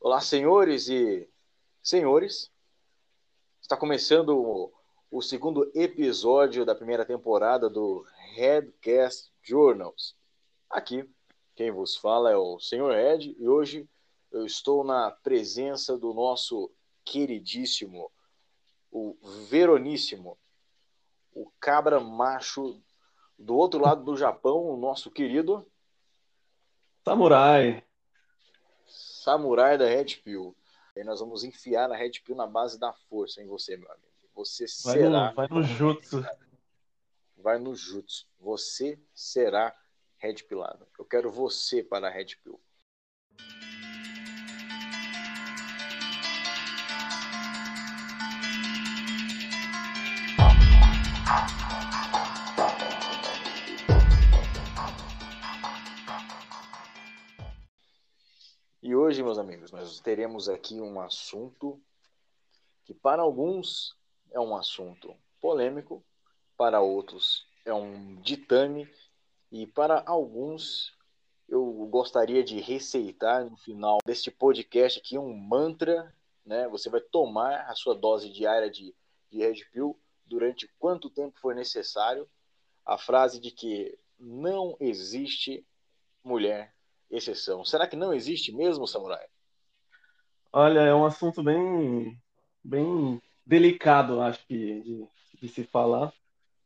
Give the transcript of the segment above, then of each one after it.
Olá, senhores e senhores. Está começando o, segundo episódio da primeira temporada do Headcast Journals. Aqui, quem vos fala é o Senhor Ed e hoje eu estou na presença do nosso queridíssimo, o Veroníssimo, o cabra macho do outro lado do Japão, o nosso querido Samurai. Samurai da Red Pill. E nós vamos enfiar a Red Pill na base da força em você, meu amigo. Você Vai será. no, vai no jutsu. Vai no Jutsu. Você será Red Pillado. Eu quero você para a Red Pill. E hoje, meus amigos, nós teremos aqui um assunto que para alguns é um assunto polêmico, para outros é um ditame e para alguns eu gostaria de receitar no final deste podcast aqui um mantra, né? Você vai tomar a sua dose diária de, de Red Pill durante quanto tempo for necessário. A frase de que não existe mulher exceção. Será que não existe mesmo, Samurai? Olha, é um assunto bem, bem delicado, acho que, de, de se falar.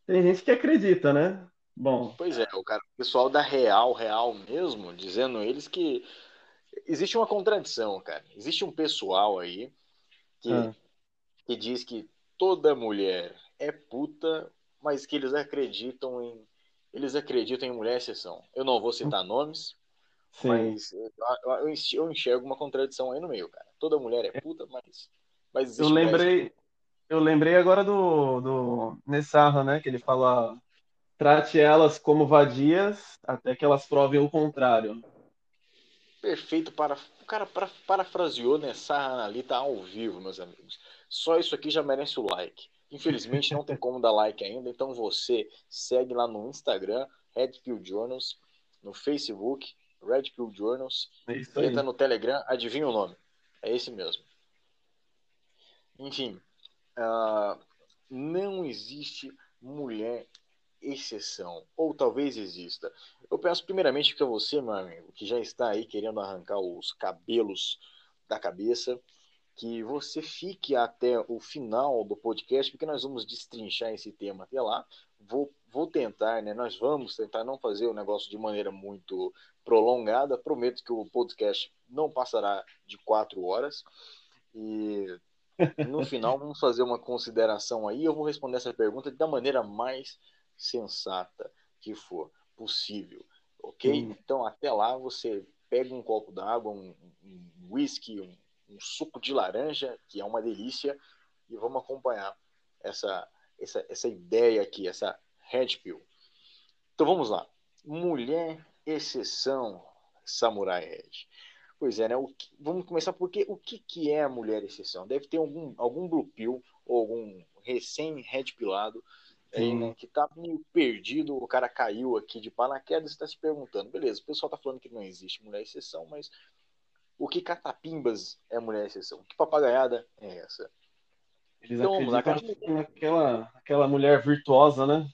Tem gente que acredita, né? Bom, Pois é, o cara, o pessoal da Real, Real mesmo, dizendo eles que existe uma contradição, cara. Existe um pessoal aí que, ah, que diz que toda mulher é puta, mas que eles acreditam em eles acreditam em mulher exceção. Eu não vou citar nomes, sim. mas eu, eu enx- eu enxergo uma contradição aí no meio, cara. Toda mulher é puta, mas mas Eu lembrei, eu lembrei agora do, do Nessarra, né? Que ele fala, trate elas como vadias até que elas provem o contrário. Perfeito para o cara para, parafraseou nessa analita ao vivo, meus amigos. Só isso aqui já merece o like. Infelizmente não tem como dar like ainda, então você segue lá no Instagram, Red Pill Journals, no Facebook, Red Pill Journals, É entra no Telegram, adivinha o nome. É esse mesmo. Enfim, ah, não existe mulher exceção, ou talvez exista. Eu peço primeiramente que você, meu amigo, que já está aí querendo arrancar os cabelos da cabeça, que você fique até o final do podcast, porque nós vamos destrinchar esse tema até lá. Vou, vou tentar, né? Nós vamos tentar não fazer o negócio de maneira muito prolongada. Prometo que o podcast não passará de quatro horas. E no final vamos fazer uma consideração aí. Eu vou responder essa pergunta da maneira mais sensata que for possível, ok? Hum. Então até lá você pega um copo d'água, um, um whisky, um, um suco de laranja, que é uma delícia, e vamos acompanhar essa, essa, essa ideia aqui, essa red pill. Então vamos lá. Mulher exceção, Samurai Red. Pois é, né? Que- vamos começar porque o que, que é a mulher exceção? Deve ter algum, algum blue pill ou algum recém-red pilado aí, Sim. né? Que tá meio perdido, o cara caiu aqui de paraquedas e está se perguntando, beleza, o pessoal tá falando que não existe mulher exceção, mas o que catapimbas é mulher exceção? Que papagaiada é essa? Eles Então, lá, acreditam que naquela, aquela mulher virtuosa, né?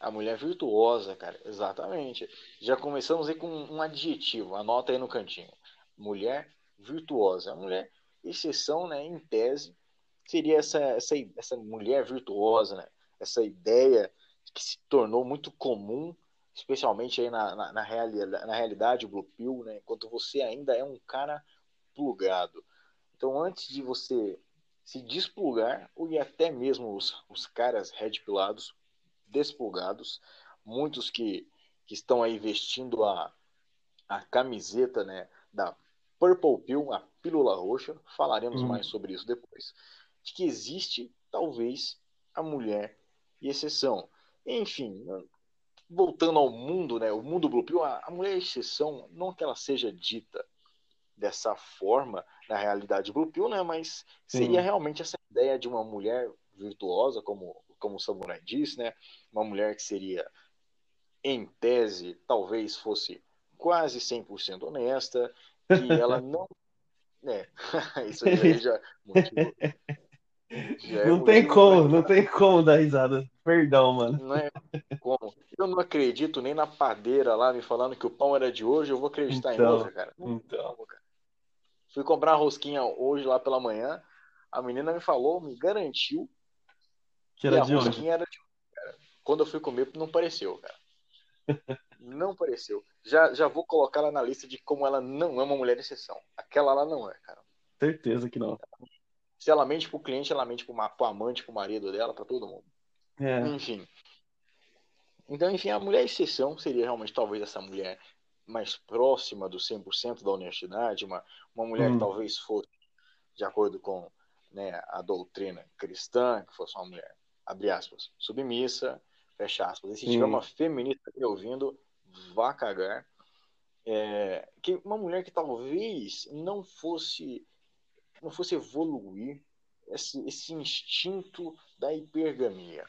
A mulher virtuosa, cara, exatamente. Já começamos aí com um adjetivo, anota aí no cantinho. Mulher virtuosa. A mulher, exceção, né, em tese, seria essa, essa, essa mulher virtuosa, né? Essa ideia que se tornou muito comum, especialmente aí na, na, na, realidade, na realidade, Blue Pill, né? Enquanto você ainda é um cara plugado. Então, antes de você se desplugar, ou até mesmo os, os caras red pilados, desplugados, muitos que, que estão aí vestindo a, a camiseta né, da Purple Pill, a pílula roxa, falaremos Hum. mais sobre isso depois. De que existe, talvez, a mulher e exceção. Enfim, voltando ao mundo, né, o mundo Blue Pill, a, a mulher e exceção, não que ela seja dita dessa forma na realidade Blue Pill, né, mas seria Sim. realmente essa ideia de uma mulher virtuosa, como, como o Samurai disse, né, uma mulher que seria, em tese, talvez fosse quase 100% honesta, que ela não É, isso aí já, motivo, já é não tem como, não tem como dar risada. Perdão, mano. Não é como. Eu não acredito nem na padeira lá me falando que o pão era de hoje, eu vou acreditar então, em outra, cara. Então. Fui comprar uma rosquinha hoje lá pela manhã, a menina me falou, me garantiu que era de. Era de... Quando eu fui comer, não pareceu, cara. não pareceu. Já, já vou colocar ela na lista de como ela não é uma mulher de exceção. Aquela lá não é, cara. Certeza que não. Se ela mente pro cliente, ela mente pro, pro amante, pro marido dela, pra todo mundo. É. Enfim. Então, enfim, a mulher exceção seria realmente talvez essa mulher mais próxima do 100% da honestidade, uma, uma mulher hum. que talvez fosse, de acordo com né, a doutrina cristã, que fosse uma mulher, abre aspas, submissa, fecha aspas. E se tiver uma feminista me ouvindo, vá cagar. É, que uma mulher que talvez não fosse não fosse evoluir esse, esse instinto da hipergamia.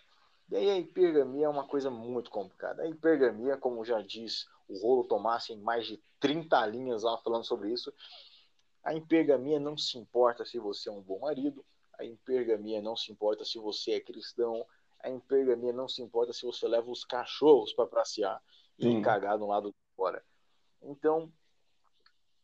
E aí a hipergamia é uma coisa muito complicada. A hipergamia, como já diz o Rolo Tomás em mais de 30 linhas lá falando sobre isso, a hipergamia não se importa se você é um bom marido, a hipergamia não se importa se você é cristão, a hipergamia não se importa se você leva os cachorros para passear e cagar do lado de fora. Então,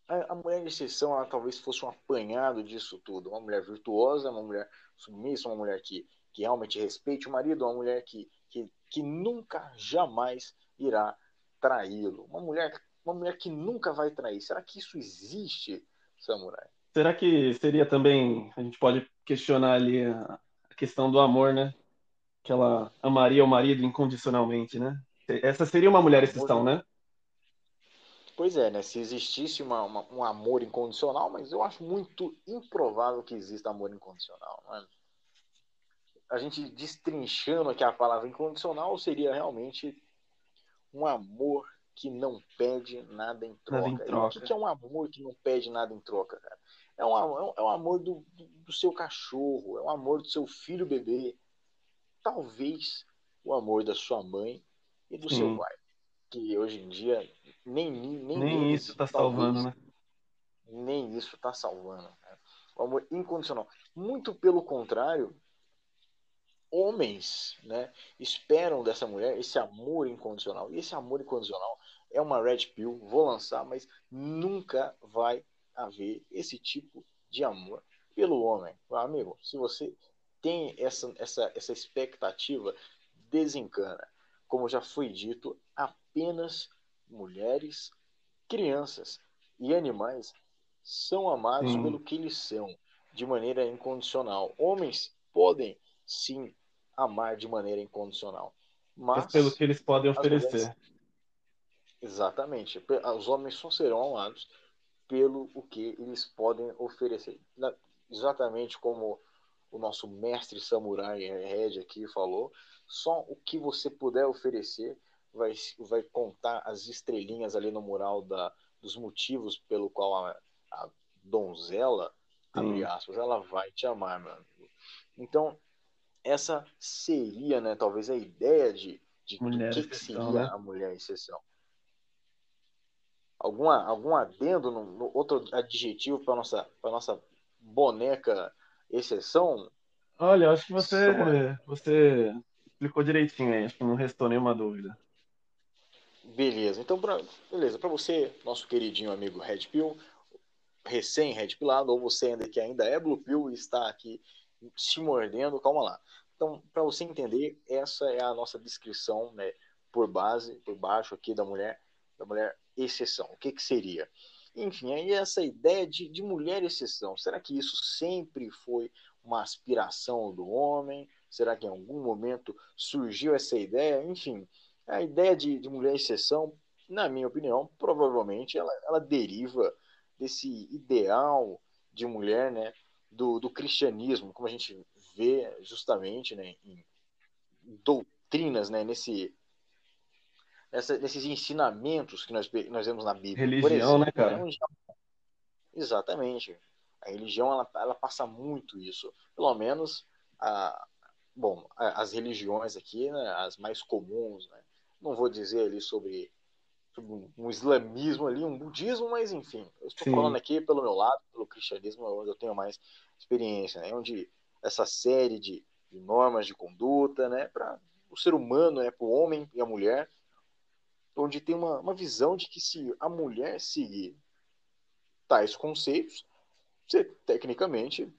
a, a, mulher de exceção, ela talvez fosse um apanhado disso tudo. Uma mulher virtuosa, uma mulher submissa, uma mulher que, que realmente respeite o marido, uma mulher que, que, que nunca, jamais irá traí-lo. Uma mulher, uma mulher que nunca vai trair. Será que isso existe, Samurai? Será que seria também, a gente pode questionar ali a questão do amor, né? Que ela amaria o marido incondicionalmente, né? Essa seria uma mulher exceção, né? Pois é, né? Se existisse uma, uma, um amor incondicional, mas eu acho muito improvável que exista amor incondicional. Não é? A gente destrinchando aqui a palavra incondicional seria realmente um amor que não pede nada em troca. Nada em troca. o que é um amor que não pede nada em troca, cara? É um, é um amor do, do seu cachorro, é um amor do seu filho bebê. Talvez o amor da sua mãe e do Sim. seu pai. Que hoje em dia nem, nem, nem isso está salvando, né? Nem isso está salvando. Né? O amor incondicional. Muito pelo contrário, homens né, esperam dessa mulher esse amor incondicional. E esse amor incondicional é uma red pill, vou lançar, mas nunca vai haver esse tipo de amor pelo homem. Amigo, se você tem essa, essa, essa expectativa, desencana. Como já foi dito, apenas mulheres, crianças e animais são amados sim. pelo que eles são, de maneira incondicional. Homens podem sim amar de maneira incondicional, mas, pelo que eles podem oferecer. Mulheres... Exatamente. Os homens só serão amados pelo o que eles podem oferecer. Exatamente como o nosso mestre samurai Red aqui falou, só o que você puder oferecer vai, vai contar as estrelinhas ali no mural da, dos motivos pelo qual a, a donzela, abre aspas, ela vai te amar, meu amigo. Então, essa seria, né, talvez a ideia de, de mulher que, que seria né? a mulher exceção. Alguma, algum adendo, no, no outro adjetivo para nossa para nossa boneca exceção? Olha, acho que você você explicou direitinho aí, acho que não restou nenhuma dúvida. Beleza, então pra, beleza, para você, nosso queridinho amigo Red Pill, recém Red Pillado, ou você ainda que ainda é Blue Pill e está aqui se mordendo, calma lá. Então, para você entender, essa é a nossa descrição, né, por base, por baixo aqui da mulher, da mulher exceção. O que que seria? Enfim, aí essa ideia de, de mulher exceção, será que isso sempre foi uma aspiração do homem? Será que em algum momento surgiu essa ideia? Enfim, a ideia de, de mulher exceção, na minha opinião, provavelmente ela, ela deriva desse ideal de mulher, né, do, do cristianismo, como a gente vê justamente né, em doutrinas, né, nesse, nessa, nesses ensinamentos que nós, nós vemos na Bíblia. Religião, exemplo, né, cara? Exatamente. A religião, ela, ela passa muito isso. Pelo menos, a, bom, as religiões aqui, né, as mais comuns, né? Não vou dizer ali sobre sobre um islamismo ali, um budismo, mas enfim, eu estou Sim. falando aqui pelo meu lado, pelo cristianismo, onde eu tenho mais experiência, né? Onde essa série de, de normas de conduta, né, para o ser humano, né, para o homem e a mulher, onde tem uma, uma visão de que se a mulher seguir tais conceitos, você tecnicamente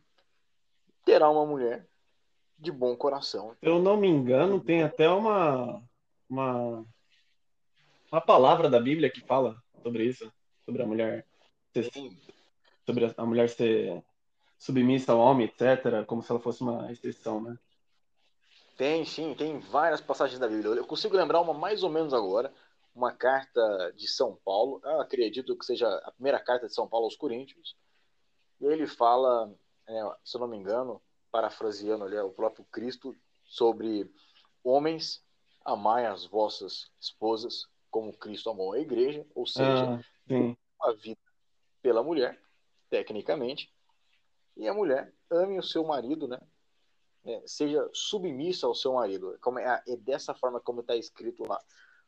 terá uma mulher de bom coração. Se eu não me engano, tem até uma, uma, uma palavra da Bíblia que fala sobre isso, sobre a mulher ser, sobre a mulher ser submissa ao homem, etc., como se ela fosse uma exceção, né? Tem, sim, tem várias passagens da Bíblia. Eu consigo lembrar uma mais ou menos agora, uma carta de São Paulo, acredito que seja a primeira carta de São Paulo aos Coríntios, e ele fala, é, se eu não me engano, parafraseando ali o próprio Cristo, sobre homens amai as vossas esposas como Cristo amou a igreja, ou seja, ah, a vida pela mulher, tecnicamente, e a mulher ame o seu marido, né? É, seja submissa ao seu marido. Como é, é dessa forma como está escrito lá.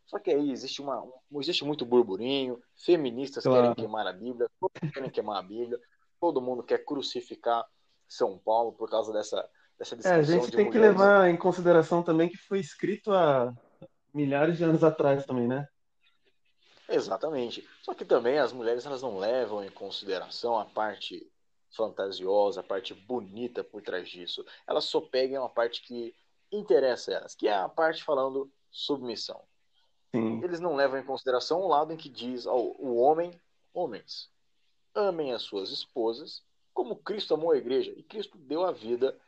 Só que aí existe, uma, um, existe muito burburinho, feministas claro. querem queimar a Bíblia, todos querem queimar a Bíblia, todo mundo quer crucificar São Paulo por causa dessa, dessa discussão. É, a gente tem que levar em consideração também que foi escrito há milhares de anos atrás também, né? Exatamente. Só que também as mulheres elas não levam em consideração a parte fantasiosa, a parte bonita por trás disso. Elas só pegam a parte que interessa a elas, que é a parte falando submissão. Sim. Eles não levam em consideração o lado em que diz ao o homem, homens, amem as suas esposas como Cristo amou a igreja e Cristo deu a vida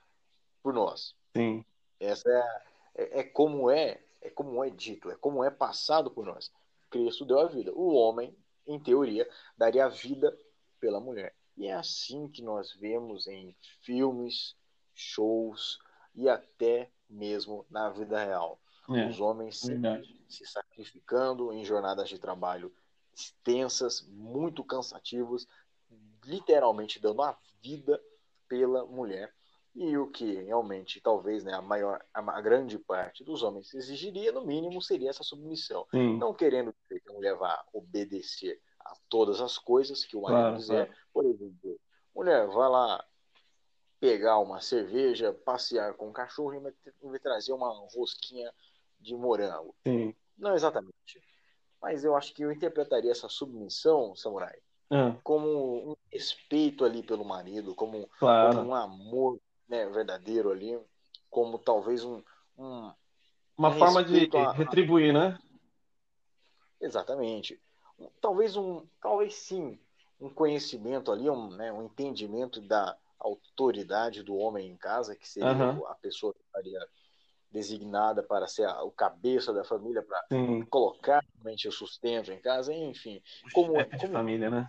por nós. Sim. Essa é, é, é como é, é como é dito, é como é passado por nós. Cristo deu a vida. O homem, em teoria, daria a vida pela mulher. E é assim que nós vemos em filmes, shows e até mesmo na vida real. É, Os homens se, se sacrificando em jornadas de trabalho extensas, muito cansativas, literalmente dando a vida pela mulher. E o que realmente, talvez, né, a maior, a, grande parte dos homens exigiria, no mínimo, seria essa submissão. Sim. Não querendo que a mulher vá obedecer a todas as coisas que o marido claro, quiser. Claro. Por exemplo, mulher, vai lá pegar uma cerveja, passear com o cachorro e vai trazer uma rosquinha de morango. Sim. Não exatamente. Mas eu acho que eu interpretaria essa submissão, samurai, ah. como um respeito ali pelo marido, como, claro. como um amor né, verdadeiro ali, como talvez um, um uma um forma de a... retribuir, né? Exatamente talvez um, talvez sim, um conhecimento ali, um, né, um entendimento da autoridade do homem em casa, que seria uhum. a pessoa que estaria designada para ser a, o cabeça da família, para colocar realmente o sustento em casa, enfim. Como, é como... família, né?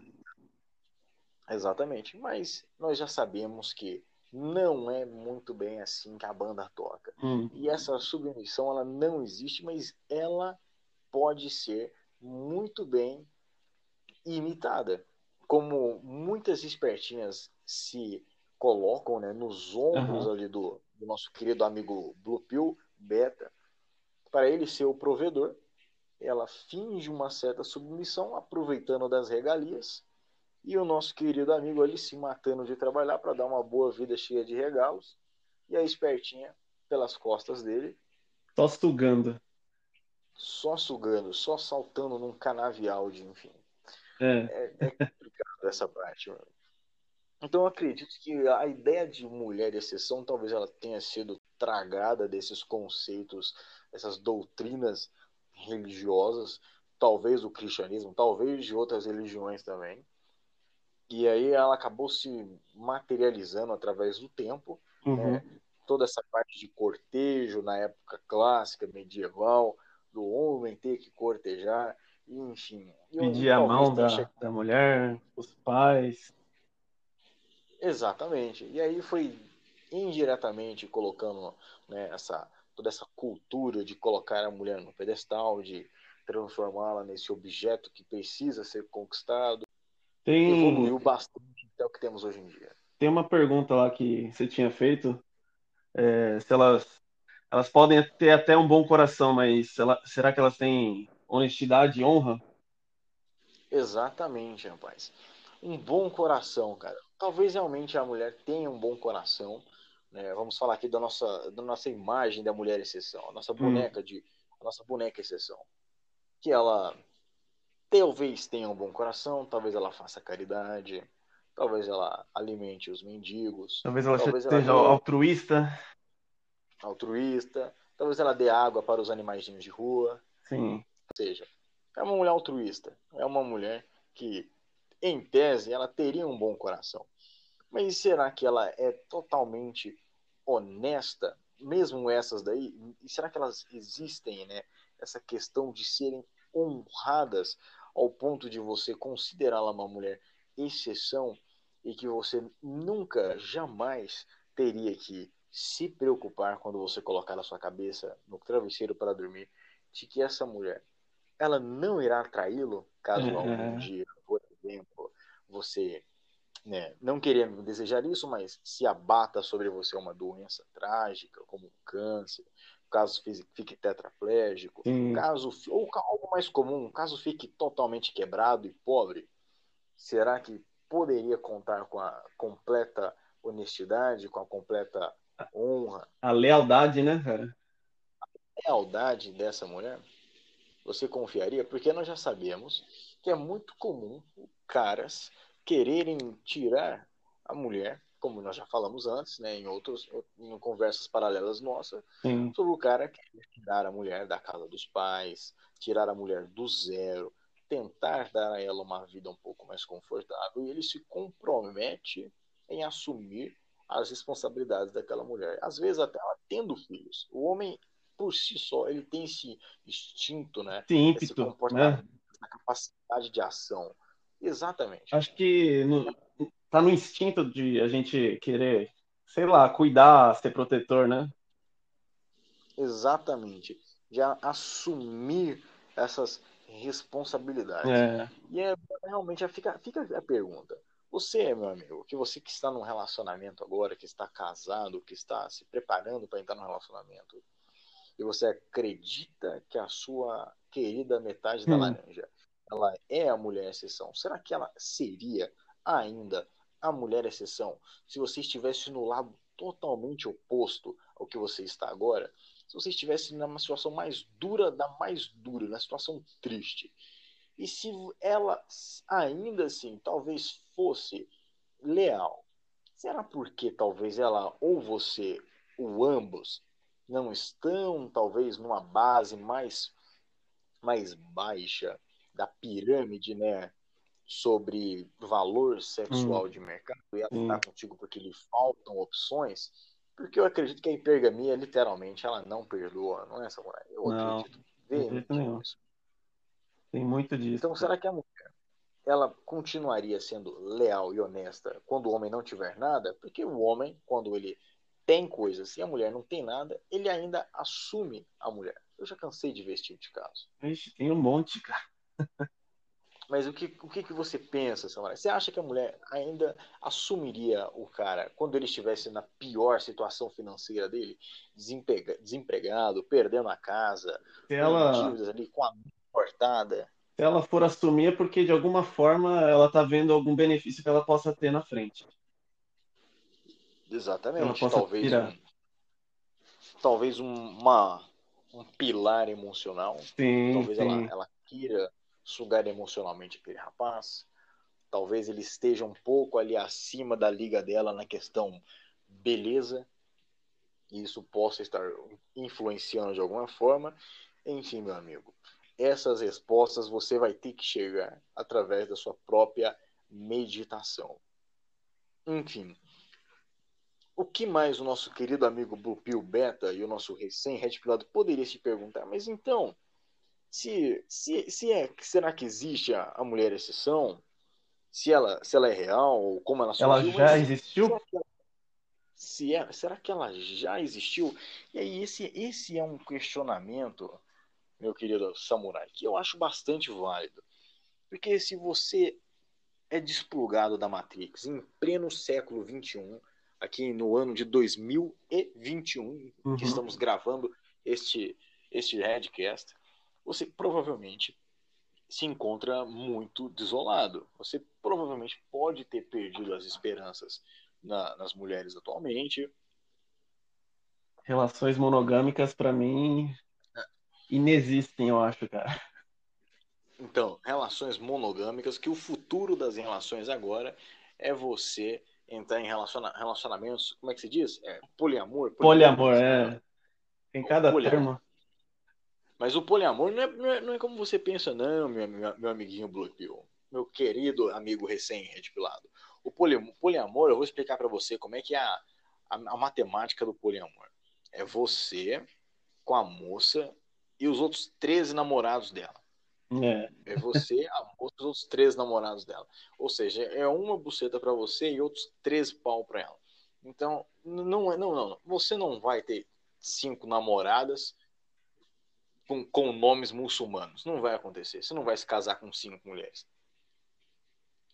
Exatamente. Mas nós já sabemos que não é muito bem assim que a banda toca. Hum. E essa submissão ela não existe, mas ela pode ser muito bem imitada. Como muitas espertinhas se colocam né, nos ombros uhum. ali do, do, nosso querido amigo Blue Pill, Beta, para ele ser o provedor, ela finge uma certa submissão, aproveitando das regalias, e o nosso querido amigo ali se matando de trabalhar para dar uma boa vida cheia de regalos, e a espertinha pelas costas dele. Só sugando só sugando, só saltando num canavial de, enfim. É, é, é complicado essa parte, mano. Então eu acredito que a ideia de mulher exceção talvez ela tenha sido tragada desses conceitos, essas doutrinas religiosas, talvez do cristianismo, talvez de outras religiões também. E aí ela acabou se materializando através do tempo, uhum. né? toda essa parte de cortejo na época clássica, medieval, do homem ter que cortejar, enfim. Pedir a mão da, da mulher, os pais. Exatamente. E aí foi indiretamente colocando né, essa, toda essa cultura de colocar a mulher no pedestal, de transformá-la nesse objeto que precisa ser conquistado. Tem... Evoluiu bastante até o que temos hoje em dia. Tem uma pergunta lá que você tinha feito, é, se elas elas podem ter até um bom coração, mas ela, será que elas têm honestidade e honra Exatamente, rapaz. Um bom coração, cara. Talvez realmente a mulher tenha um bom coração. Né? Vamos falar aqui da nossa, da nossa imagem da mulher exceção, a nossa hum. boneca de, a nossa boneca exceção, que ela talvez tenha um bom coração, talvez ela faça caridade, talvez ela alimente os mendigos, talvez ela talvez seja ela altruísta, altruísta, talvez ela dê água para os animaizinhos de rua. Sim. Ou seja, é uma mulher altruísta, é uma mulher que, em tese, ela teria um bom coração. Mas será que ela é totalmente honesta, mesmo essas daí? E será que elas existem, né? Essa questão de serem honradas ao ponto de você considerá-la uma mulher exceção e que você nunca, jamais teria que se preocupar quando você colocar a sua cabeça no travesseiro para dormir de que essa mulher ela não irá traí-lo caso uhum. algum dia, você né, não querendo desejar isso, mas se abata sobre você uma doença trágica, como um câncer, caso fique tetraplégico, Sim. caso ou algo mais comum, caso fique totalmente quebrado e pobre, será que poderia contar com a completa honestidade, com a completa honra, a lealdade, né, cara? A lealdade dessa mulher? Você confiaria? Porque nós já sabemos que é muito comum caras quererem tirar a mulher, como nós já falamos antes, né, em outros em conversas paralelas nossas, Sim. sobre o cara que quer tirar a mulher da casa dos pais, tirar a mulher do zero, tentar dar a ela uma vida um pouco mais confortável, e ele se compromete em assumir as responsabilidades daquela mulher. Às vezes até ela tendo filhos. O homem por si só, ele tem esse instinto, né? Esse ímpeto, esse comportamento, né? essa capacidade de ação. Exatamente. Acho que no, tá no instinto de a gente querer, sei lá, cuidar, ser protetor, né? Exatamente. De assumir essas responsabilidades. É. E é, realmente fica, fica a pergunta. Você, meu amigo, que você que está num relacionamento agora, que está casado, que está se preparando para entrar num relacionamento, e você acredita que a sua querida metade da hum. laranja ela é a mulher exceção, será que ela seria ainda a mulher exceção se você estivesse no lado totalmente oposto ao que você está agora? Se você estivesse numa situação mais dura da mais dura, na situação triste. E se ela ainda assim talvez fosse leal, será porque talvez ela ou você ou ambos não estão talvez numa base mais mais baixa da pirâmide, né? Sobre valor sexual hum. de mercado e ela está contigo porque lhe faltam opções. Porque eu acredito que a hipergamia, literalmente, ela não perdoa, não é, Samurai? Eu não, acredito. Tem muito disso. Então, será que a mulher ela continuaria sendo leal e honesta quando o homem não tiver nada? Porque o homem, quando ele tem coisas e a mulher não tem nada, ele ainda assume a mulher. Eu já cansei de ver esse tipo de caso. Ixi, tem um monte, cara. Mas o que, o que, que você pensa, Samara? Você acha que a mulher ainda assumiria o cara quando ele estivesse na pior situação financeira dele, desempregado, perdendo a casa, se ela... dívidas ali, com a cortada? Se ela for assumir é porque de alguma forma ela tá vendo algum benefício que ela possa ter na frente. Exatamente. Talvez um, talvez uma, um pilar emocional. Sim, talvez sim. Ela, ela queira sugar emocionalmente aquele rapaz. Talvez ele esteja um pouco ali acima da liga dela na questão beleza. E isso possa estar influenciando de alguma forma. Enfim, meu amigo, essas respostas você vai ter que chegar através da sua própria meditação. Enfim, o que mais o nosso querido amigo Blue Pill Beta e o nosso recém-red poderia se perguntar? Mas então, se, se, se é, será que existe a, a mulher exceção? Se ela, se ela é real, ou como ela surgiu? Ela já existiu? Será se é, será que ela já existiu? E aí, esse, esse é um questionamento, meu querido samurai, que eu acho bastante válido. Porque se você é desplugado da Matrix em pleno século XXI, aqui no ano de 2021, uhum. que estamos gravando este, este Redcast, você provavelmente se encontra muito desolado. Você provavelmente pode ter perdido as esperanças na, nas mulheres atualmente. Relações monogâmicas, para mim, inexistem, eu acho, cara. Então, relações monogâmicas, que o futuro das relações agora é você entrar em relaciona relacionamentos, como é que se diz? É, poliamor? Poliamor, é. Tem cada poliamor. termo. Mas o poliamor não é, não é, não é como você pensa, não, meu, meu, meu amiguinho Blue Pill. Meu querido amigo recém-redpilado. O poliamor, eu vou explicar para você como é que é a, a, a matemática do poliamor. É você com a moça e os outros 13 namorados dela. É. é você, a moça e os outros três namorados dela. Ou seja, é uma buceta para você e outros três pau para ela. Então, não, é, não, não, você não vai ter cinco namoradas com, com nomes muçulmanos. Não vai acontecer. Você não vai se casar com cinco mulheres.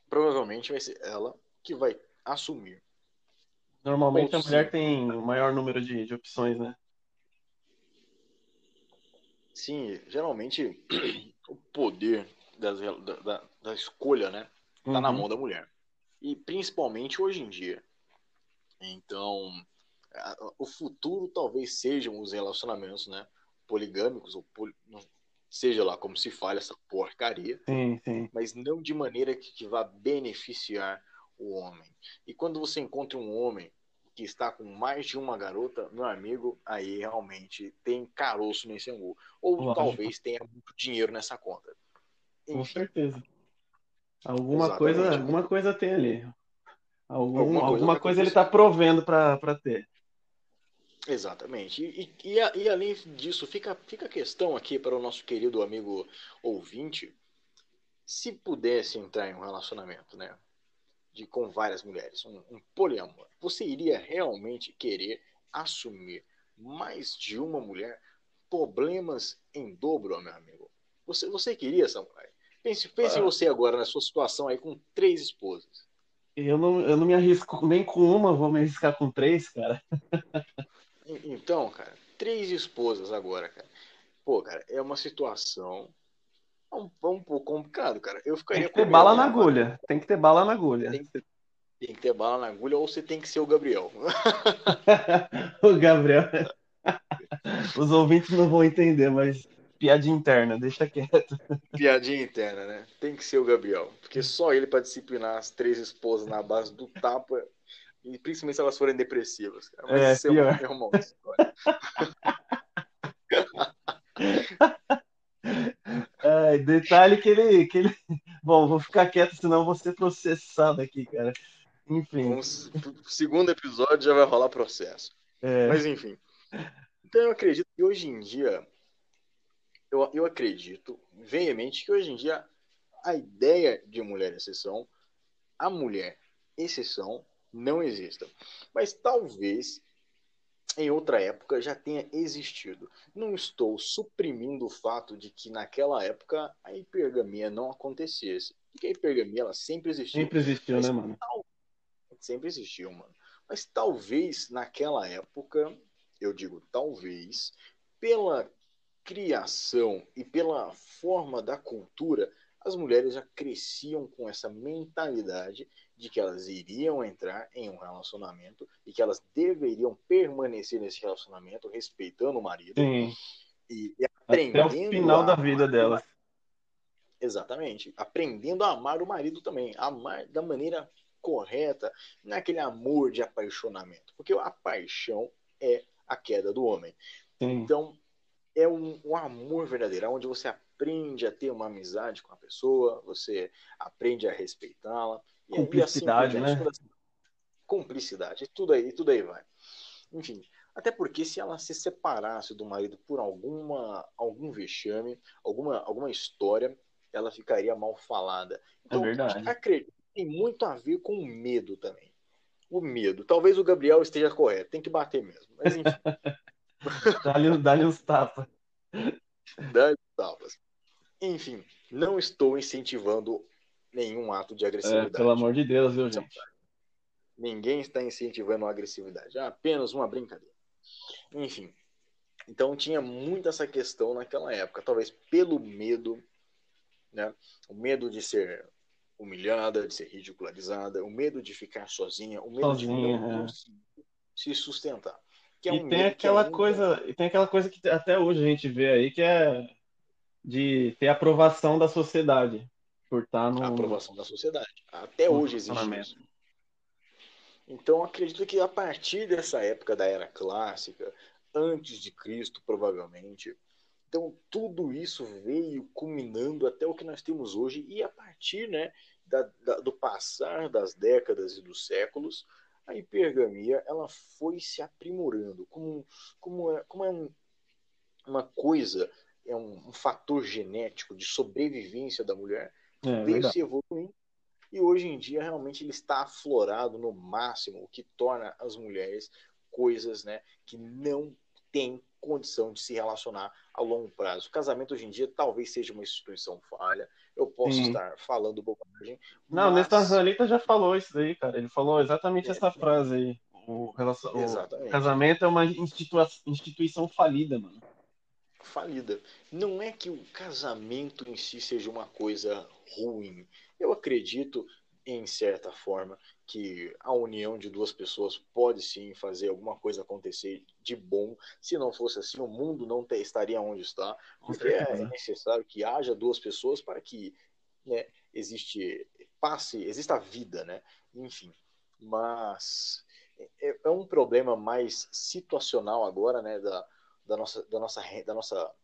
Provavelmente vai ser ela que vai assumir. Normalmente a mulher tem o maior número de, de opções, né? Sim, geralmente o poder das, da, da, escolha, né? Tá uhum. na mão da mulher. E principalmente hoje em dia. Então, a, o futuro talvez sejam os relacionamentos, né? Poligâmicos, ou poli... seja lá como se fale essa porcaria, sim, sim. mas não de maneira que, que vá beneficiar o homem. E quando você encontra um homem que está com mais de uma garota, meu amigo, aí realmente tem caroço nesse angu. Ou Lógico. talvez tenha muito dinheiro nessa conta. Enfim. Com certeza. Alguma coisa, alguma coisa tem ali. Algum, alguma coisa, alguma coisa ele está provendo para ter. Exatamente. E, e, e, além disso, fica, fica a questão aqui para o nosso querido amigo ouvinte, se pudesse entrar em um relacionamento, né, de, com várias mulheres, um, um poliamor, você iria realmente querer assumir mais de uma mulher? Problemas em dobro, meu amigo. Você, você queria, Samurai? Pense, pense ah. em você agora, na sua situação aí, com três esposas. Eu não, eu não me arrisco nem com uma, vou me arriscar com três, cara. Então, cara, três esposas agora, cara. Pô, cara, é uma situação um, um pouco complicado, cara. Eu ficaria tem que ter bala na agulha. Tem que ter bala na agulha. Tem que, tem que ter bala na agulha ou você tem que ser o Gabriel. o Gabriel. Os ouvintes não vão entender, mas piadinha interna, deixa quieto. Piadinha interna, né? Tem que ser o Gabriel, porque só ele para disciplinar as três esposas na base do tapa e principalmente se elas forem depressivas. Mas é, isso pior. é uma é, detalhe que ele, que ele. Bom, vou ficar quieto, senão vou ser processado aqui, cara. Enfim. Vamos, segundo episódio já vai rolar processo. É. Mas enfim. Então eu acredito que hoje em dia. Eu, eu acredito veemente que hoje em dia a ideia de mulher exceção, a mulher exceção, não existam. Mas talvez em outra época já tenha existido. Não estou suprimindo o fato de que naquela época a hipergamia não acontecesse. Porque a hipergamia ela sempre existiu. Sempre existiu, né, mano? Tal... Sempre existiu, mano. Mas talvez naquela época, eu digo talvez, pela criação e pela forma da cultura, as mulheres já cresciam com essa mentalidade de que elas iriam entrar em um relacionamento e que elas deveriam permanecer nesse relacionamento respeitando o marido Sim. e, e aprendendo até o final da vida delas. Exatamente, aprendendo a amar o marido também, amar da maneira correta, naquele amor de apaixonamento, porque a paixão é a queda do homem. Sim. Então é um, um amor verdadeiro, onde você aprende a ter uma amizade com a pessoa, você aprende a respeitá-la Cumplicidade, assim, né? Cumplicidade, tudo aí, tudo aí vai. Enfim, até porque se ela se separasse do marido por alguma algum vexame, alguma alguma história, ela ficaria mal falada. Então, é verdade. acredito, tem muito a ver com o medo também. O medo. Talvez o Gabriel esteja correto, tem que bater mesmo. Mas enfim. dá-lhe dá uns tapas. Dá-lhe tapas. Enfim, não estou incentivando nenhum ato de agressividade. É, pelo amor de Deus, viu, gente? Ninguém está incentivando a agressividade. É apenas uma brincadeira. Enfim. Então tinha muito essa questão naquela época. Talvez pelo medo né? O medo de ser humilhada, de ser ridicularizada, o medo de ficar sozinha, o medo sozinha, de não é. se sustentar. É um e tem aquela ainda... coisa, e tem aquela coisa que até hoje a gente vê aí que é de ter aprovação da sociedade por estar no a aprovação da sociedade. Até hoje existe isso. Então acredito que a partir dessa época da era clássica, antes de Cristo provavelmente, então, tudo isso veio culminando até o que nós temos hoje, e a partir né, da, da, do passar das décadas e dos séculos, a hipergamia ela foi se aprimorando como, como é, como é um, uma coisa, é um, um, fator genético de sobrevivência da mulher, é, veio se evoluindo, e hoje em dia realmente ele está aflorado no máximo, o que torna as mulheres coisas né, que não têm condição de se relacionar a longo prazo. O casamento hoje em dia talvez seja uma instituição falha. Eu posso Sim. estar falando bobagem. Não, mas... o Nestor já falou isso daí, cara. Ele falou exatamente é, essa frase aí. O, relacion... o casamento é uma instituição falida, mano. Falida. Não é que o casamento em si seja uma coisa ruim. Eu acredito em certa forma, que a união de duas pessoas pode sim fazer alguma coisa acontecer de bom. Se não fosse assim, o mundo não te, estaria onde está, porque é necessário que haja duas pessoas para que né, existe passe, exista vida, né? Enfim, mas é, é um problema mais situacional agora, né, da, da nossa da nossa da nossa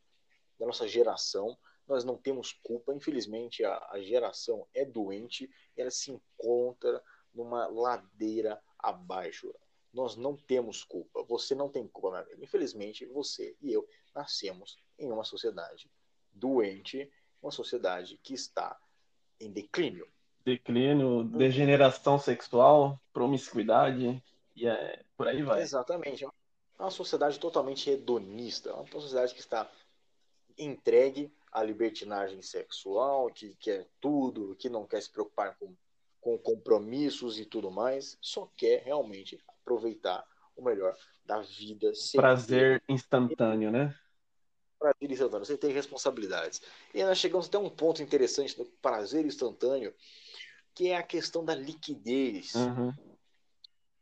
da nossa geração nós não temos culpa. Infelizmente, a, a geração é doente e ela se encontra numa ladeira abaixo. Nós não temos culpa. Você não tem culpa, meu amigo. Infelizmente, você e eu nascemos em uma sociedade doente, uma sociedade que está em declínio. Declínio, degeneração sexual, promiscuidade, e é, por aí vai. Exatamente. É uma sociedade totalmente hedonista, é uma sociedade que está entregue a libertinagem sexual, que quer tudo, que não quer se preocupar com, com compromissos e tudo mais, só quer realmente aproveitar o melhor da vida. Prazer ter... instantâneo, né? Prazer instantâneo, sem ter responsabilidades. E nós chegamos até um ponto interessante do prazer instantâneo, que é a questão da liquidez. Uhum.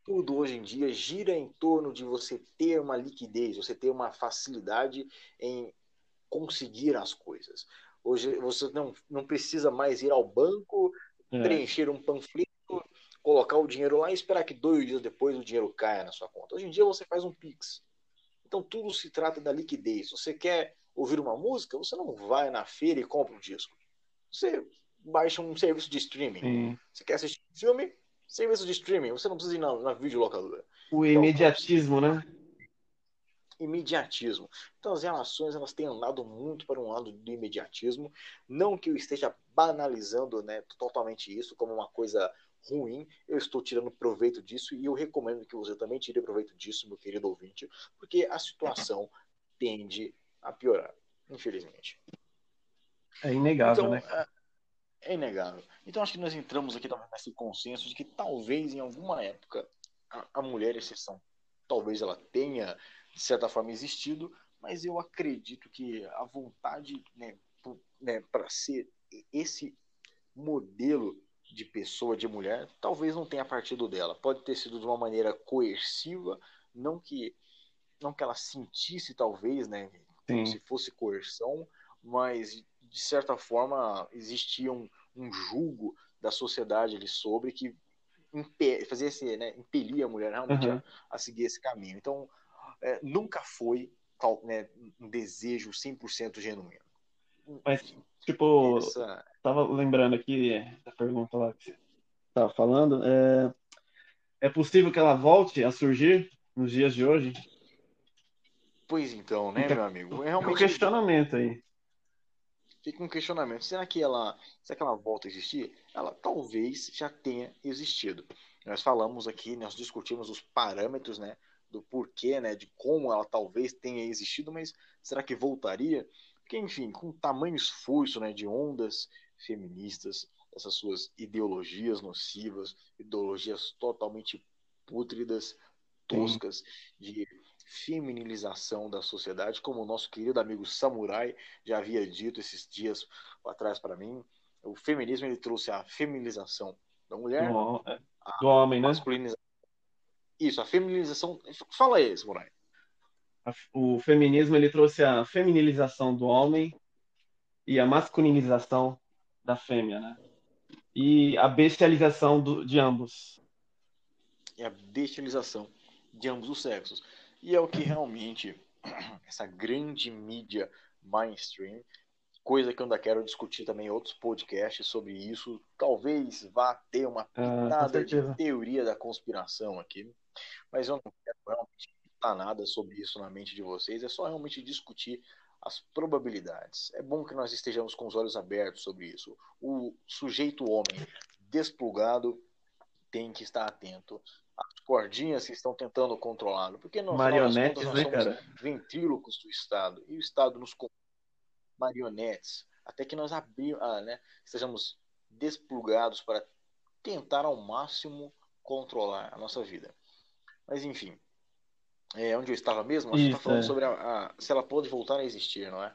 Tudo hoje em dia gira em torno de você ter uma liquidez, você ter uma facilidade em conseguir as coisas. Hoje você não, não precisa mais ir ao banco, é. preencher um panfleto, colocar o dinheiro lá e esperar que dois dias depois o dinheiro caia na sua conta. Hoje em dia você faz um Pix. Então tudo se trata da liquidez. Você quer ouvir uma música, você não vai na feira e compra um disco. Você baixa um serviço de streaming. Sim. Você quer assistir um filme? Serviço de streaming. Você não precisa ir na, na videolocadora. O então, imediatismo, né? imediatismo. Então as relações elas têm andado muito para um lado do imediatismo, não que eu esteja banalizando, né, totalmente isso como uma coisa ruim, eu estou tirando proveito disso e eu recomendo que você também tire proveito disso, meu querido ouvinte, porque a situação tende a piorar, infelizmente. É inegável, então, né? É, é inegável. Então acho que nós entramos aqui nesse consenso de que talvez em alguma época a, a mulher exceção talvez ela tenha de certa forma existido, mas eu acredito que a vontade né, né, para ser esse modelo de pessoa, de mulher, talvez não tenha partido dela. Pode ter sido de uma maneira coerciva, não que não que ela sentisse talvez, né, como se fosse coerção, mas de certa forma existia um, um julgo da sociedade ali sobre que fazia esse, né, impelia a mulher realmente uhum. a, a seguir esse caminho. Então, é, nunca foi né, um desejo 100% genuíno. Mas, tipo, Essa... tava lembrando aqui da pergunta lá que você tava falando, é, é possível que ela volte a surgir nos dias de hoje? Pois então, né, então, meu amigo? É realmente... um questionamento aí. Fica um questionamento. Será que ela, será que ela volta a existir? Ela talvez já tenha existido. Nós falamos aqui, nós discutimos os parâmetros, né, do porquê, né, de como ela talvez tenha existido, mas será que voltaria? Porque, enfim, com tamanho esforço né, de ondas feministas, essas suas ideologias nocivas, ideologias totalmente pútridas, toscas, de feminilização da sociedade, como o nosso querido amigo Samurai já havia dito esses dias atrás para mim. O feminismo ele trouxe a feminização da mulher, do, é, do homem, né? Isso, a feminilização. Fala aí, Samurai. O feminismo ele trouxe a feminilização do homem e a masculinização da fêmea, né? E a bestialização do, de ambos. E a bestialização de ambos os sexos. E é o que realmente essa grande mídia mainstream, coisa que eu ainda quero discutir também em outros podcasts sobre isso, talvez vá ter uma ah, pitada ah, de teoria da conspiração aqui, mas eu não quero realmente citar nada sobre isso na mente de vocês, é só realmente discutir as probabilidades. É bom que nós estejamos com os olhos abertos sobre isso. O sujeito homem desplugado tem que estar atento as cordinhas que estão tentando controlá-lo. Porque no Marionetes, nós né, cara? ventrílocos do Estado. E o Estado nos marionetes. Até que nós abrimos, ah, né, estejamos desplugados para tentar ao máximo controlar a nossa vida. Mas enfim, é onde eu estava mesmo, Você está falando é. sobre a, a, se ela pode voltar a existir, não é?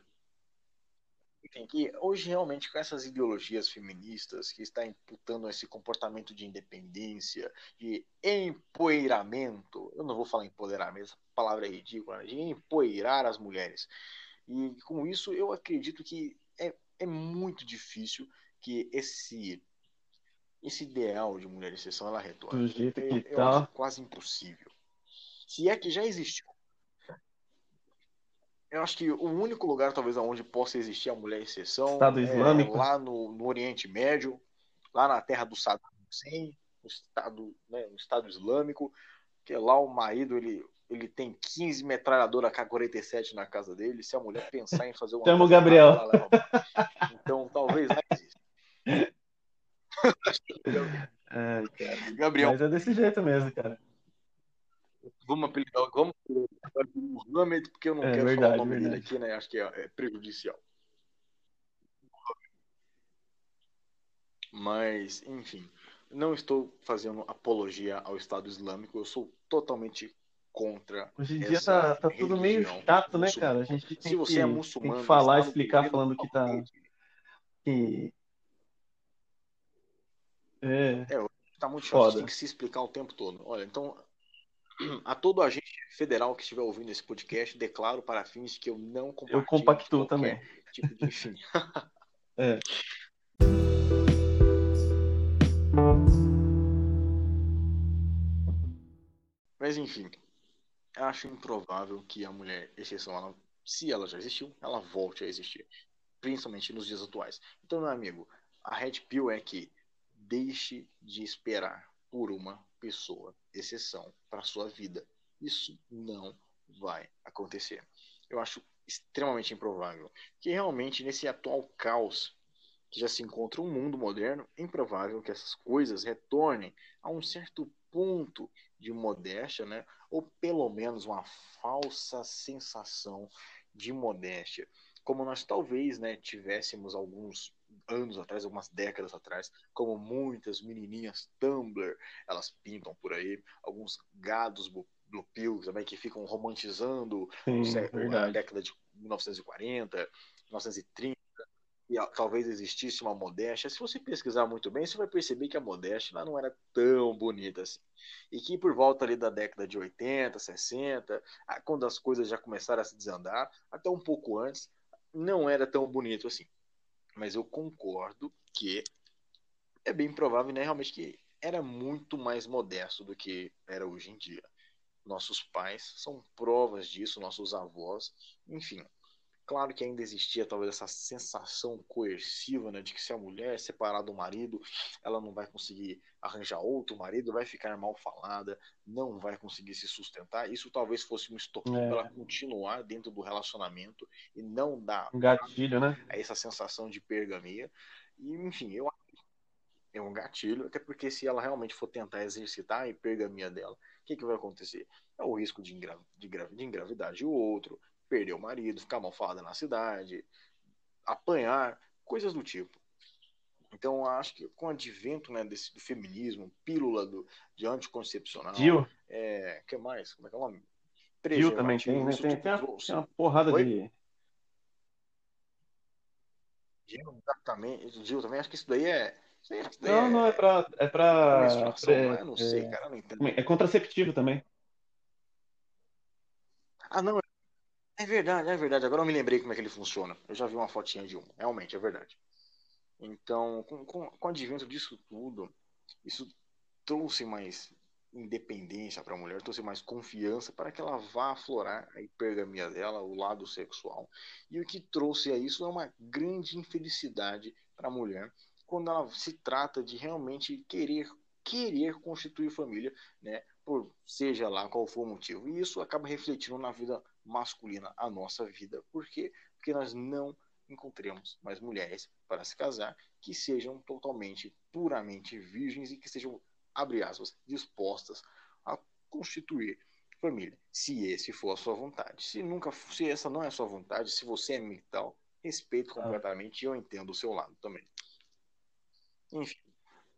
Enfim, que hoje realmente com essas ideologias feministas que está imputando esse comportamento de independência, de empoeiramento, eu não vou falar empoderamento, essa palavra é ridícula, né? de empoeirar as mulheres. E com isso eu acredito que é, é muito difícil que esse esse ideal de mulher exceção ela retorne. Do jeito que eu, tá. quase impossível. Se é que já existiu eu acho que o único lugar, talvez, onde possa existir a mulher exceção Estado Islâmico. é lá no, no Oriente Médio, lá na terra do Saddam Hussein, no Estado, né, no estado Islâmico, que lá o marido ele, ele tem 15 metralhadoras K-47 na casa dele. Se a mulher pensar em fazer uma. Tamo Gabriel. Então, talvez lá exista. É, Gabriel. Mas é desse jeito mesmo, cara. Vamos apelidar, vamos Mohamed, porque eu não é, quero verdade, falar o nome verdade. dele aqui, né? Acho que é, é prejudicial. Mas, enfim, não estou fazendo apologia ao Estado Islâmico, eu sou totalmente contra. Hoje em dia tá, tá tudo meio chato, né, cara? A gente tem, Se você que, é muçulmano, tem que falar, explicar falando que tá. Que... É. é, tá muito chato, tem que se explicar o tempo todo. Olha, então a todo agente federal que estiver ouvindo esse podcast, declaro para fins que eu não compartilho. Eu compactuo também. Tipo de enfim. é. Mas enfim, acho improvável que a mulher exceção, ela, se ela já existiu, ela volte a existir, principalmente nos dias atuais. Então, meu amigo, a Red Pill é que deixe de esperar por uma pessoa exceção para sua vida. Isso não vai acontecer. Eu acho extremamente improvável que realmente nesse atual caos que já se encontra um mundo moderno, é improvável que essas coisas retornem a um certo ponto de modéstia, né? ou pelo menos uma falsa sensação de modéstia, como nós talvez né, tivéssemos alguns anos atrás, algumas décadas atrás, como muitas menininhas Tumblr, elas pintam por aí, alguns gados Blue Pill também que ficam romantizando Sim, a década de 1940, 1930, e talvez existisse uma modéstia. Se você pesquisar muito bem, você vai perceber que a modéstia não era tão bonita assim. E que por volta ali da década de 80, 60, quando as coisas já começaram a se desandar, até um pouco antes, não era tão bonito assim. Mas eu concordo que é bem provável, né, realmente que era muito mais modesto do que era hoje em dia. Nossos pais são provas disso, nossos avós, enfim. Claro que ainda existia talvez essa sensação coerciva, né, de que se a mulher separar do marido, ela não vai conseguir arranjar outro marido, vai ficar mal falada, não vai conseguir se sustentar. Isso talvez fosse um estopim é. para ela continuar dentro do relacionamento e não dar um gatilho, né? A essa sensação de pergamia. E enfim, eu é um gatilho, até porque se ela realmente for tentar exercitar a hipergamia dela, o que, que vai acontecer? É o risco de, engra de, de engravidar de outro, perder o marido, ficar mal falada na cidade, apanhar, coisas do tipo. Então, acho que com o advento né, desse, do feminismo, pílula do, de anticoncepcional, Gil? é, que mais? Como é que é o nome? Gil também tem, né? Tem, tem, uma, tem uma porrada de. Gil também, Gil também, acho que isso daí é. Isso daí não, é... não, é pra. É pra. É, não sei, é, cara, não entendo. É contraceptivo também. Ah, não. É verdade, é verdade. Agora eu me lembrei como é que ele funciona. Eu já vi uma fotinha de um. Realmente, é verdade. Então, com, com, com o advento disso tudo, isso trouxe mais independência para a mulher, trouxe mais confiança para que ela vá aflorar a hipergamia dela, o lado sexual. E o que trouxe a isso é uma grande infelicidade para a mulher quando ela se trata de realmente querer querer constituir família, né, por seja lá qual for o motivo. E isso acaba refletindo na vida masculina, a nossa vida. Por quê? Porque nós não encontremos mais mulheres para se casar que sejam totalmente, puramente virgens e que sejam, abre aspas, dispostas a constituir família, se esse for a sua vontade. Se nunca, se essa não é a sua vontade, se você é mental, respeito ah. completamente e eu entendo o seu lado também. Enfim,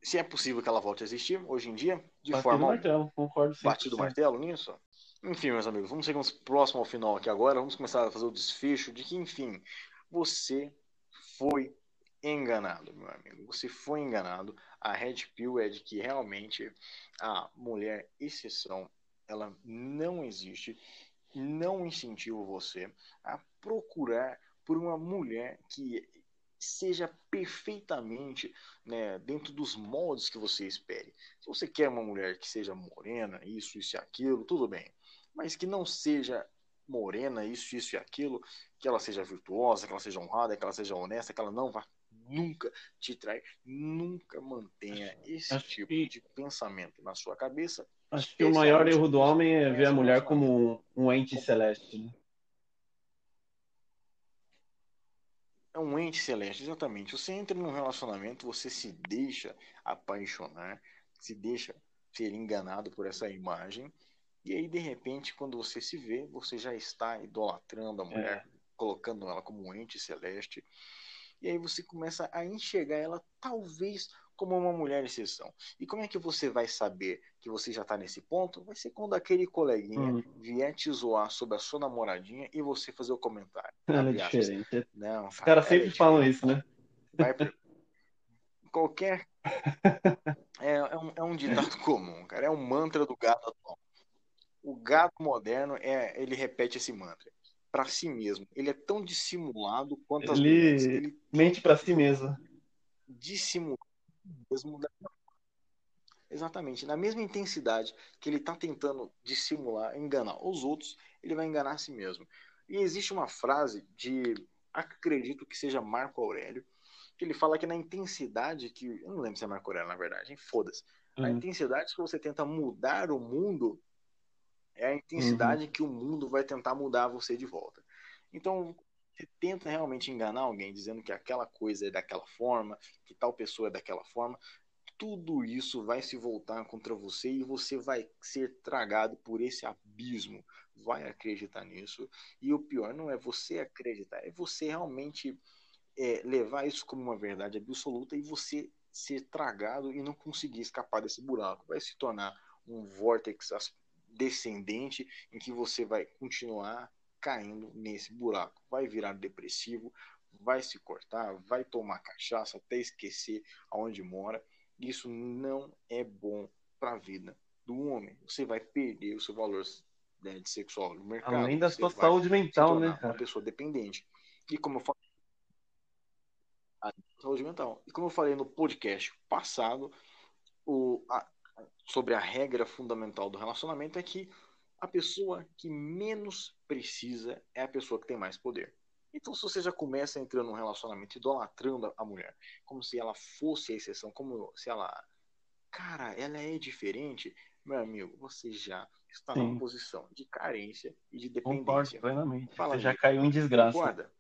se é possível que ela volte a existir hoje em dia, de Batido forma martelo, concordo batido o martelo nisso. Enfim, meus amigos, vamos chegar próximo ao final aqui agora. Vamos começar a fazer o desfecho de que, enfim, você foi enganado, meu amigo. Você foi enganado. A Red Pill é de que realmente a mulher exceção ela não existe. Não incentivo você a procurar por uma mulher que seja perfeitamente né, dentro dos moldes que você espere. Se você quer uma mulher que seja morena, isso, isso e aquilo, tudo bem mas que não seja morena, isso, isso e aquilo, que ela seja virtuosa, que ela seja honrada, que ela seja honesta, que ela não vá nunca te trair, nunca mantenha esse acho tipo que, de pensamento na sua cabeça. Acho que o maior erro do homem é ver a mulher como um, um ente celeste. Né? É um ente celeste, exatamente. Você entra num relacionamento, você se deixa apaixonar, se deixa ser enganado por essa imagem e aí, de repente, quando você se vê, você já está idolatrando a mulher, é. colocando ela como um ente celeste. E aí você começa a enxergar ela talvez como uma mulher exceção. E como é que você vai saber que você já está nesse ponto? Vai ser quando aquele coleguinha hum. vier te zoar sobre a sua namoradinha e você fazer o comentário. Ela é diferente. Não, Os caras sempre é falam isso, né? Vai pra... Qualquer. É, é, um, é um ditado comum, cara. É um mantra do gato atual o gado moderno é ele repete esse mantra para si mesmo. Ele é tão dissimulado quanto as ele, mulheres. ele mente para si mesmo. Dissimulado mesmo. Exatamente, na mesma intensidade que ele está tentando dissimular, enganar os outros, ele vai enganar a si mesmo. E existe uma frase de, acredito que seja Marco Aurélio, que ele fala que na intensidade que, eu não lembro se é Marco Aurélio na verdade, foda-se. Uhum. A intensidade que você tenta mudar o mundo, é a intensidade uhum. que o mundo vai tentar mudar você de volta. Então, você tenta realmente enganar alguém dizendo que aquela coisa é daquela forma, que tal pessoa é daquela forma, tudo isso vai se voltar contra você e você vai ser tragado por esse abismo. Vai acreditar nisso. E o pior não é você acreditar, é você realmente é, levar isso como uma verdade absoluta e você ser tragado e não conseguir escapar desse buraco. Vai se tornar um vórtex descendente em que você vai continuar caindo nesse buraco. Vai virar depressivo, vai se cortar, vai tomar cachaça até esquecer aonde mora. Isso não é bom para a vida do homem. Você vai perder o seu valor né, de sexual no mercado. Além da sua saúde mental, né? Cara? Uma pessoa dependente. E como eu falei, a saúde mental. E como eu falei no podcast passado, o, a, sobre a regra fundamental do relacionamento é que a pessoa que menos precisa é a pessoa que tem mais poder. Então, se você já começa entrando num relacionamento idolatrando a mulher, como se ela fosse a exceção, como se ela. Cara, ela é diferente, meu amigo, você já está Sim. numa posição de carência e de dependência. Concordo plenamente. Fala, você já caiu em desgraça. Concorda?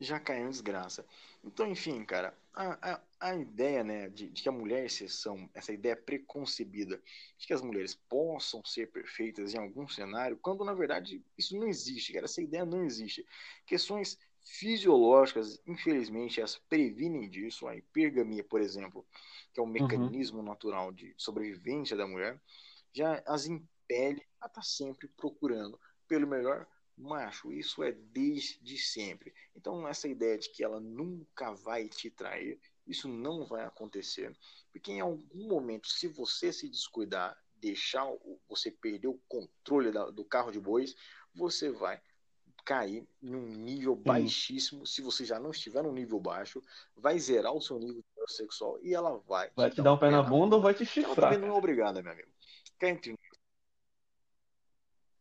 Já caiu em desgraça. Então, enfim, cara, a, a, a ideia, né, de, de, que a mulher é exceção, essa ideia preconcebida de que as mulheres possam ser perfeitas em algum cenário, quando na verdade isso não existe, cara, essa ideia não existe. Questões fisiológicas, infelizmente, elas previnem disso. A hipergamia, por exemplo, que é um uhum. mecanismo uhum. natural de sobrevivência da mulher, já as impele a estar tá sempre procurando pelo melhor macho. Isso é desde sempre. Então, essa ideia de que ela nunca vai te trair, isso não vai acontecer. Porque em algum momento, se você se descuidar, deixar você perder o controle do carro de bois, você vai cair num nível Sim. baixíssimo. Se você já não estiver num nível baixo, vai zerar o seu nível sexual e ela vai. Vai te, te dar um pé na bunda ou vai te chifrar. Ela também não é obrigada, meu amigo. Cá entre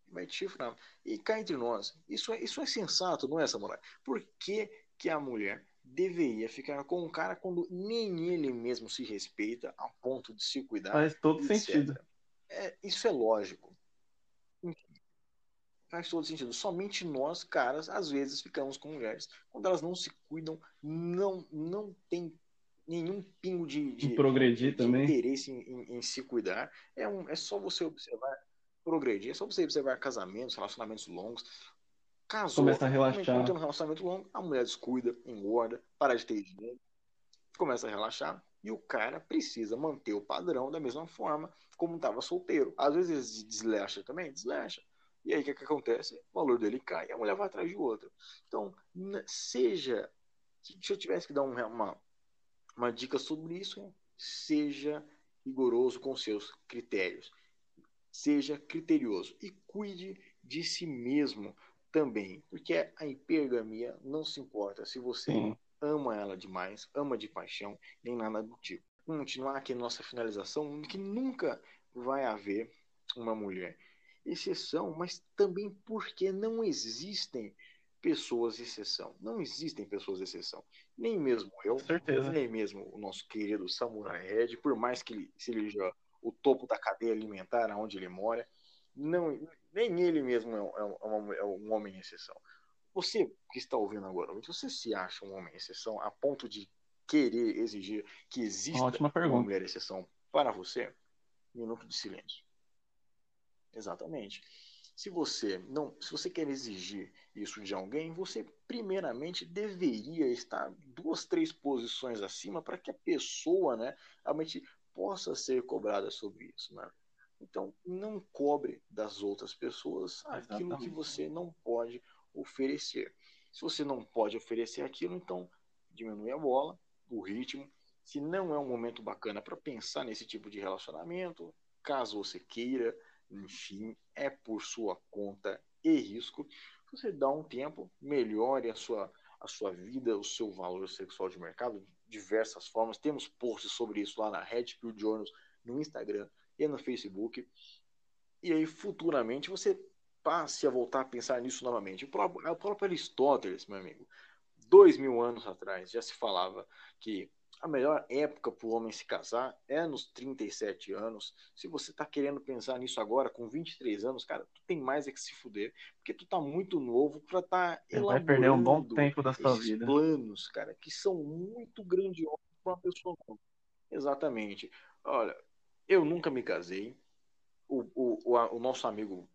vai te chifrar. E cá entre nós, isso é, isso é sensato, não é, Samurai? Por que, que a mulher deveria ficar com um cara quando nem ele mesmo se respeita a ponto de se cuidar? Faz todo etc. sentido. É, isso é lógico. Faz todo sentido. Somente nós, caras, às vezes ficamos com mulheres quando elas não se cuidam, não, não tem nenhum pingo de, de, progredir de também. interesse em, em, em, se cuidar. É, um, é só você observar, progredir. É só você observar casamentos, relacionamentos longos. Casou, começa a relaxar. Tem um relacionamento longo, a mulher descuida, engorda, para de ter dinheiro, começa a relaxar. E o cara precisa manter o padrão da mesma forma como estava solteiro. Às vezes deslecha também, deslecha. E aí o que, que acontece? O valor dele cai e a mulher vai atrás de outro. Então, seja. Se eu tivesse que dar uma, uma dica sobre isso, seja rigoroso com seus critérios. Seja criterioso e cuide de si mesmo também, porque a hipergamia não se importa se você Sim. ama ela demais, ama de paixão, nem nada do tipo. Continuar aqui nossa finalização, que nunca vai haver uma mulher exceção, mas também porque não existem pessoas exceção. Não existem pessoas exceção. Nem mesmo eu, Certeza. nem mesmo o nosso querido Samurai Red, por mais que ele seja o topo da cadeia alimentar onde ele mora, não, nem ele mesmo é, é, é, um homem exceção. Você que está ouvindo agora, você se acha um homem exceção a ponto de querer exigir que exista uma mulher exceção para você? Minuto de silêncio. Exatamente. Se você não, se você quer exigir isso de alguém, você primeiramente deveria estar duas, três posições acima para que a pessoa, né, realmente possa ser cobrada sobre isso, né? Então, não cobre das outras pessoas aquilo Exatamente. que você não pode oferecer. Se você não pode oferecer aquilo, então diminui a bola, o ritmo. Se não é um momento bacana para pensar nesse tipo de relacionamento, caso você queira, enfim, é por sua conta e risco. Você dá um tempo, melhore a sua, a sua vida, o seu valor sexual de mercado, diversas formas. Temos posts sobre isso lá na Red Pill Journals, no Instagram e no Facebook. E aí, futuramente, você passe a voltar a pensar nisso novamente. O próprio, o próprio Aristóteles, meu amigo, dois mil anos atrás, já se falava que a melhor época para o homem se casar é nos 37 anos. Se você está querendo pensar nisso agora, com 23 anos, cara, tu tem mais é que se fuder, porque tu tá muito novo para estar tá elaborando vai perder um bom tempo da sua vida. planos, cara, que são muito grandiosos para uma pessoa nova. Exatamente. Olha, eu nunca me casei. O, o, o, o nosso amigo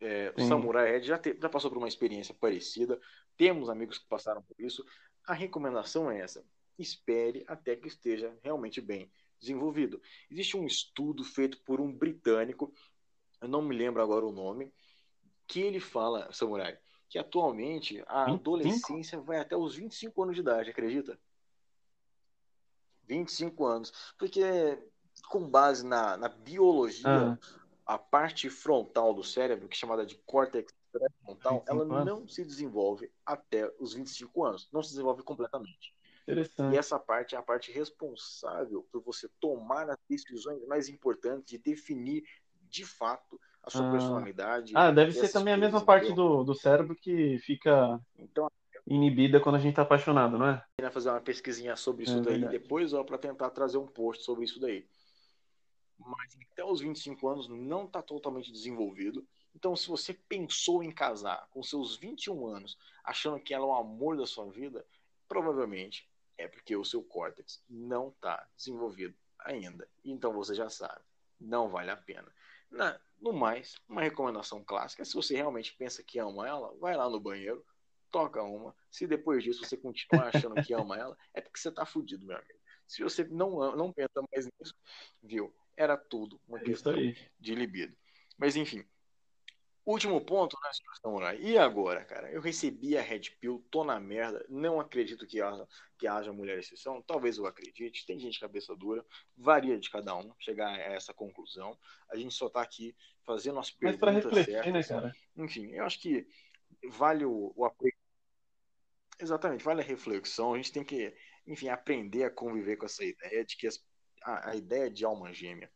é, o Samurai Red já, te, já passou por uma experiência parecida. Temos amigos que passaram por isso. A recomendação é essa espere até que esteja realmente bem desenvolvido. Existe um estudo feito por um britânico, eu não me lembro agora o nome, que ele fala, Samurai, que atualmente a 25? adolescência vai até os 25 anos de idade, acredita? 25 anos. Porque, com base na, na biologia, ah. a parte frontal do cérebro, que é chamada de córtex pré-frontal, ela anos. não se desenvolve até os 25 anos. Não se desenvolve completamente. Interessante. E essa parte é a parte responsável por você tomar as decisões mais importantes de definir de fato a sua ah. personalidade. Ah, deve ser também a mesma parte do, do cérebro que fica então, inibida quando a gente está apaixonado, não é? Vai fazer uma pesquisinha sobre isso é, daí verdade. depois, ó, para tentar trazer um post sobre isso daí. Mas até os 25 anos não está totalmente desenvolvido. Então, se você pensou em casar com seus 21 anos, achando que ela é o amor da sua vida, provavelmente é porque o seu córtex não está desenvolvido ainda. Então você já sabe, não vale a pena. Na, no mais, uma recomendação clássica: se você realmente pensa que ama ela, vai lá no banheiro, toca uma. Se depois disso você continuar achando que ama ela, é porque você está fudido, meu amigo. Se você não, não pensa mais nisso, viu? era tudo uma É questão de libido. Mas enfim, último ponto, né, Samurai? E agora, cara? Eu recebi a Red Pill, tô na merda, não acredito que haja, que haja mulher exceção, talvez eu acredite, tem gente cabeça dura, varia de cada um chegar a essa conclusão. A gente só tá aqui fazendo as Mas para perguntas refletir, né, certas. cara? Enfim, eu acho que vale o, o apre- Exatamente, vale a reflexão. A gente tem que, enfim, aprender a conviver com essa ideia de que as- a, a ideia de alma gêmea,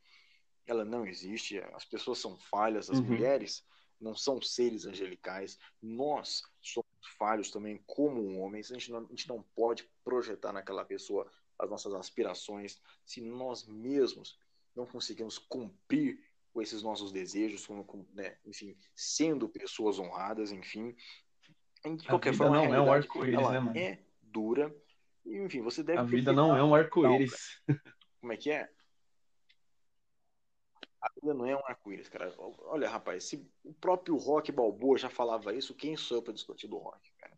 ela não existe. As pessoas são falhas, as Uhum. mulheres não são seres angelicais. Nós somos falhos também como homens. A gente não, a gente não pode projetar naquela pessoa as nossas aspirações se nós mesmos não conseguimos cumprir com esses nossos desejos, com, com, né, enfim, sendo pessoas honradas, enfim. De A qualquer vida forma, não é um arco-íris, né, mano? é dura. E, enfim, você deve A vida não é um arco-íris. Como é que é? A vida não é um arco-íris, cara. Olha, rapaz, se o próprio Rock Balboa já falava isso, quem sou eu pra discutir do Rock, cara?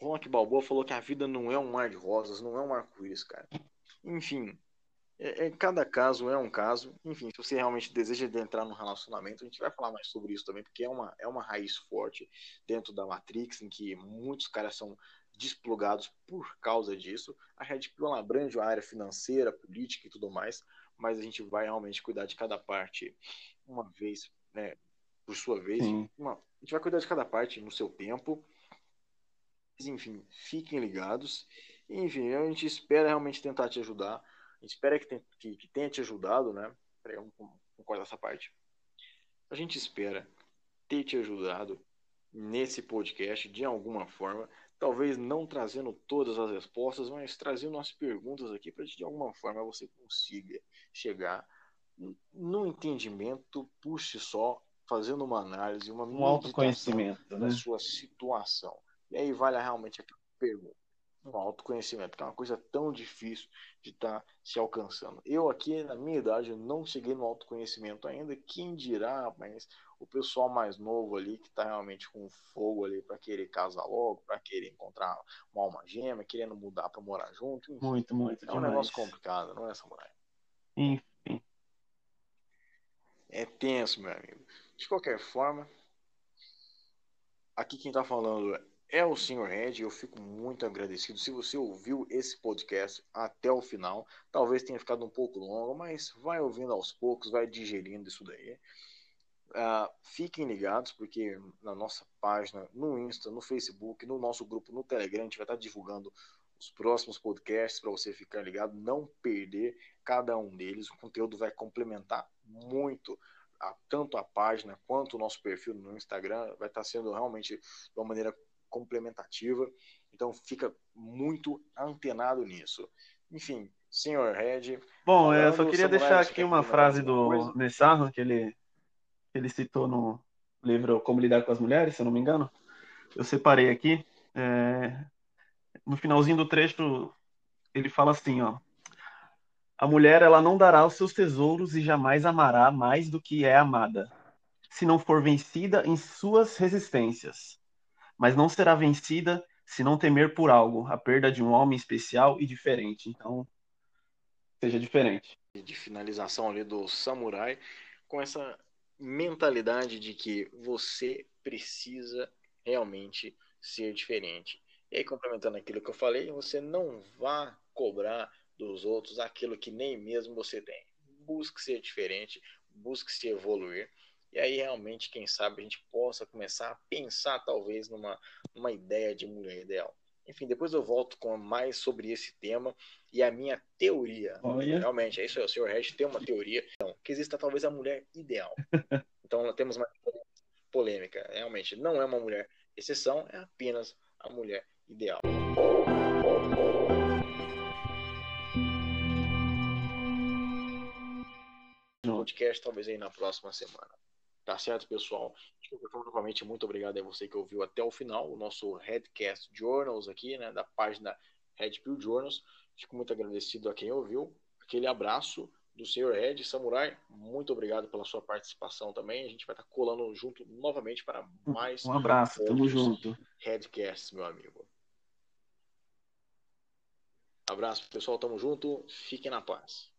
Rock Balboa falou que a vida não é um mar de rosas, não é um arco-íris, cara. Enfim, é, é- cada caso é um caso. Enfim, se você realmente deseja entrar num relacionamento, a gente vai falar mais sobre isso também, porque é uma, é uma raiz forte dentro da Matrix, em que muitos caras são desplugados por causa disso. A Red Pill ela abrange a área financeira, política e tudo mais, mas a gente vai realmente cuidar de cada parte uma vez, né, por sua vez. Uma- a gente vai cuidar de cada parte no seu tempo. Mas, enfim, fiquem ligados. Enfim, a gente espera realmente tentar te ajudar. A gente espera que, tem- que- que tenha te ajudado, né? Peraí, vamos, vamos cortar essa parte. A gente espera ter te ajudado nesse podcast de alguma forma. Talvez não trazendo todas as respostas, mas trazendo umas perguntas aqui para que de alguma forma você consiga chegar no entendimento por si só, fazendo uma análise, uma Um autoconhecimento, né? da sua situação. E aí vale realmente a pergunta. Um autoconhecimento, que é uma coisa tão difícil de estar se alcançando. Eu aqui, na minha idade, não cheguei no autoconhecimento ainda. Quem dirá, mas o pessoal mais novo ali, que está realmente com fogo ali para querer casar logo, para querer encontrar uma alma gêmea, querendo mudar para morar junto. enfim, Muito, muito é um demais. negócio complicado, não é, Samurai? Enfim. É tenso, meu amigo. De qualquer forma, aqui quem tá falando é o Sr. Red. Eu fico muito agradecido. Se você ouviu esse podcast até o final, talvez tenha ficado um pouco longo, mas vai ouvindo aos poucos, vai digerindo isso daí. Ah, fiquem ligados, porque na nossa página, no Insta, no Facebook, no nosso grupo, no Telegram, a gente vai estar divulgando os próximos podcasts para você ficar ligado, não perder cada um deles. O conteúdo vai complementar muito a, tanto a página quanto o nosso perfil no Instagram. Vai estar sendo realmente de uma maneira complementativa. Então fica muito antenado nisso. Enfim, senhor Red, Bom, eu só queria deixar aqui uma frase do? Nessarro, que ele, ele citou no livro Como Lidar com as Mulheres, se eu não me engano. Eu separei aqui. é, No finalzinho do trecho, ele fala assim, ó. A mulher, ela não dará os seus tesouros e jamais amará mais do que é amada, se não for vencida em suas resistências. Mas não será vencida se não temer por algo, a perda de um homem especial e diferente. Então, seja diferente. de finalização ali do samurai com essa mentalidade de que você precisa realmente ser diferente. E aí, complementando aquilo que eu falei, você não vá cobrar dos outros aquilo que nem mesmo você tem. Busque ser diferente, busque se evoluir. E aí, realmente, quem sabe a gente possa começar a pensar, talvez, numa, numa ideia de mulher ideal. Enfim, depois eu volto com mais sobre esse tema e a minha teoria. Olha. Realmente, é isso aí. O Sr. Red tem uma teoria então, que exista talvez a mulher ideal. Então, temos uma polêmica. Realmente, não é uma mulher exceção, é apenas a mulher ideal. Podcast talvez aí na próxima semana. Tá certo, pessoal? Novamente, muito obrigado a você que ouviu até o final o nosso Redcast Journals aqui, né, da página Red Pill Journals. Fico muito agradecido a quem ouviu. Aquele abraço do Sr. Red Samurai. Muito obrigado pela sua participação também. A gente vai estar colando junto novamente para mais Um abraço, tamo junto. Redcasts, meu amigo. Abraço, pessoal. Tamo junto. Fiquem na paz.